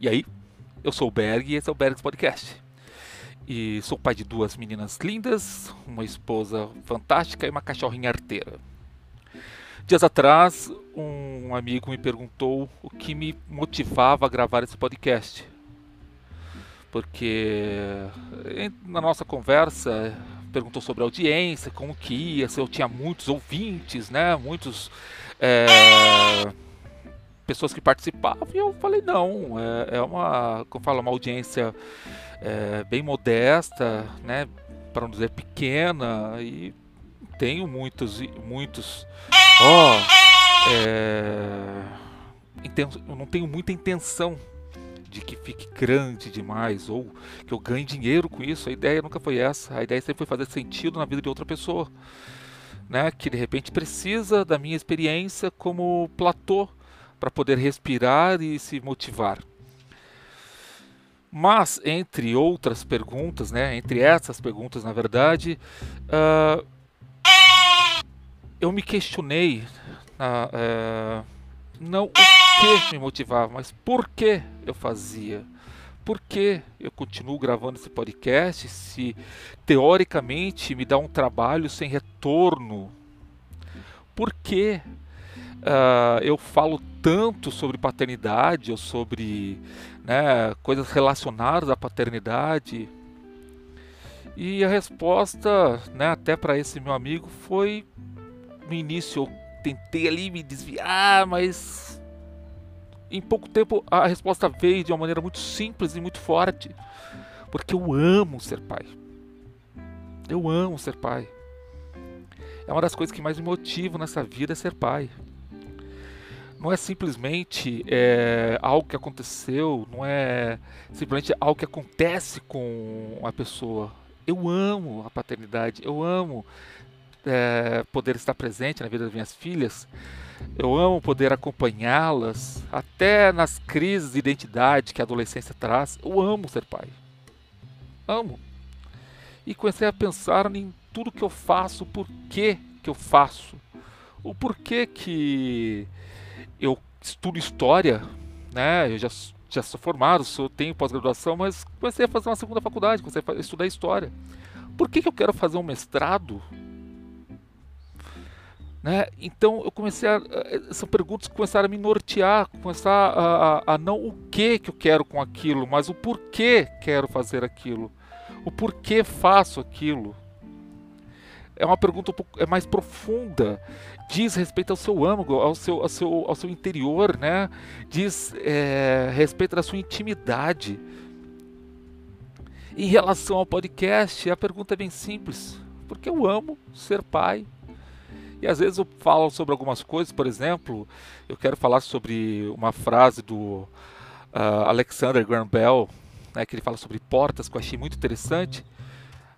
E aí, eu sou o Berg e esse é o Bergs Podcast. E sou pai de duas meninas lindas, uma esposa fantástica e uma cachorrinha arteira. Dias atrás, um amigo me perguntou o que me motivava a gravar esse podcast. Porque na nossa conversa perguntou sobre a audiência, como que ia, se eu tinha muitos ouvintes, né? Muitos. É pessoas que participavam e eu falei não é, é uma como fala uma audiência é, bem modesta né para não dizer pequena e tenho muitos muitos ó oh, é, eu não tenho muita intenção de que fique grande demais ou que eu ganhe dinheiro com isso a ideia nunca foi essa a ideia sempre foi fazer sentido na vida de outra pessoa né que de repente precisa da minha experiência como platô para poder respirar e se motivar. Mas, entre outras perguntas, né, entre essas perguntas, na verdade, uh, eu me questionei uh, não o que me motivava, mas por que eu fazia. Por que eu continuo gravando esse podcast se teoricamente me dá um trabalho sem retorno? Por que uh, eu falo tanto sobre paternidade ou sobre né, coisas relacionadas à paternidade. E a resposta, né, até para esse meu amigo, foi no início eu tentei ali me desviar, mas em pouco tempo a resposta veio de uma maneira muito simples e muito forte. Porque eu amo ser pai. Eu amo ser pai. É uma das coisas que mais me motivam nessa vida é ser pai não é simplesmente é, algo que aconteceu, não é simplesmente algo que acontece com a pessoa. Eu amo a paternidade, eu amo é, poder estar presente na vida das minhas filhas, eu amo poder acompanhá-las, até nas crises de identidade que a adolescência traz. Eu amo ser pai. Amo. E comecei a pensar em tudo que eu faço, por que, que eu faço, o porquê que eu estudo história, né? Eu já, já sou formado, sou, tenho pós-graduação, mas comecei a fazer uma segunda faculdade, comecei a estudar história. Por que, que eu quero fazer um mestrado? Né? Então eu comecei a. São perguntas que começaram a me nortear, começar a, a, a não o que que eu quero com aquilo, mas o porquê quero fazer aquilo. O porquê faço aquilo é uma pergunta um pouco, é mais profunda. Diz respeito ao seu âmago, ao seu, ao seu, ao seu interior, né? Diz é, respeito da sua intimidade. Em relação ao podcast, a pergunta é bem simples. Porque eu amo ser pai. E às vezes eu falo sobre algumas coisas, por exemplo, eu quero falar sobre uma frase do uh, Alexander Graham Bell, né, que ele fala sobre portas, que eu achei muito interessante.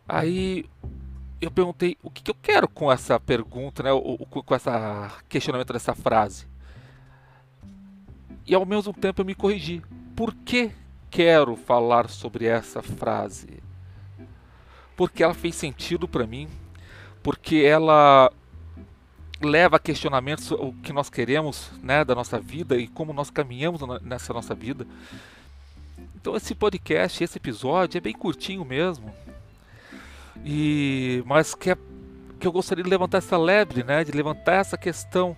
Aí eu perguntei o que, que, eu quero com essa pergunta, né, o, o, com esse questionamento dessa frase. E ao mesmo tempo eu me corrigi. Por que quero falar sobre essa frase? Porque ela fez sentido para mim, porque ela leva a questionamentos o que nós queremos, né, da nossa vida e como nós caminhamos nessa nossa vida. Então esse podcast, esse episódio é bem curtinho mesmo. E mas que, é, que eu gostaria de levantar essa lebre, né? De levantar essa questão.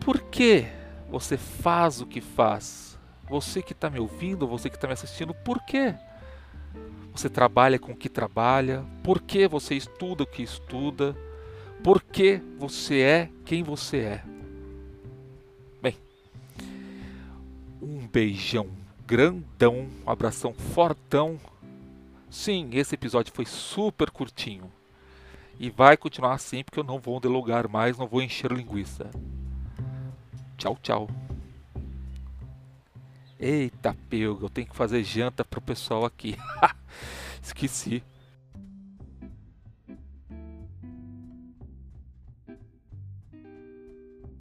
Por que você faz o que faz? Você que está me ouvindo, você que está me assistindo, por quê? Você trabalha com o que trabalha? Por que você estuda o que estuda? Por que você é quem você é? Bem, um beijão grandão, um abração fortão Sim, esse episódio foi super curtinho. E vai continuar assim porque eu não vou delogar mais, não vou encher linguiça. Tchau, tchau. Eita, pego, eu tenho que fazer janta pro pessoal aqui. Esqueci.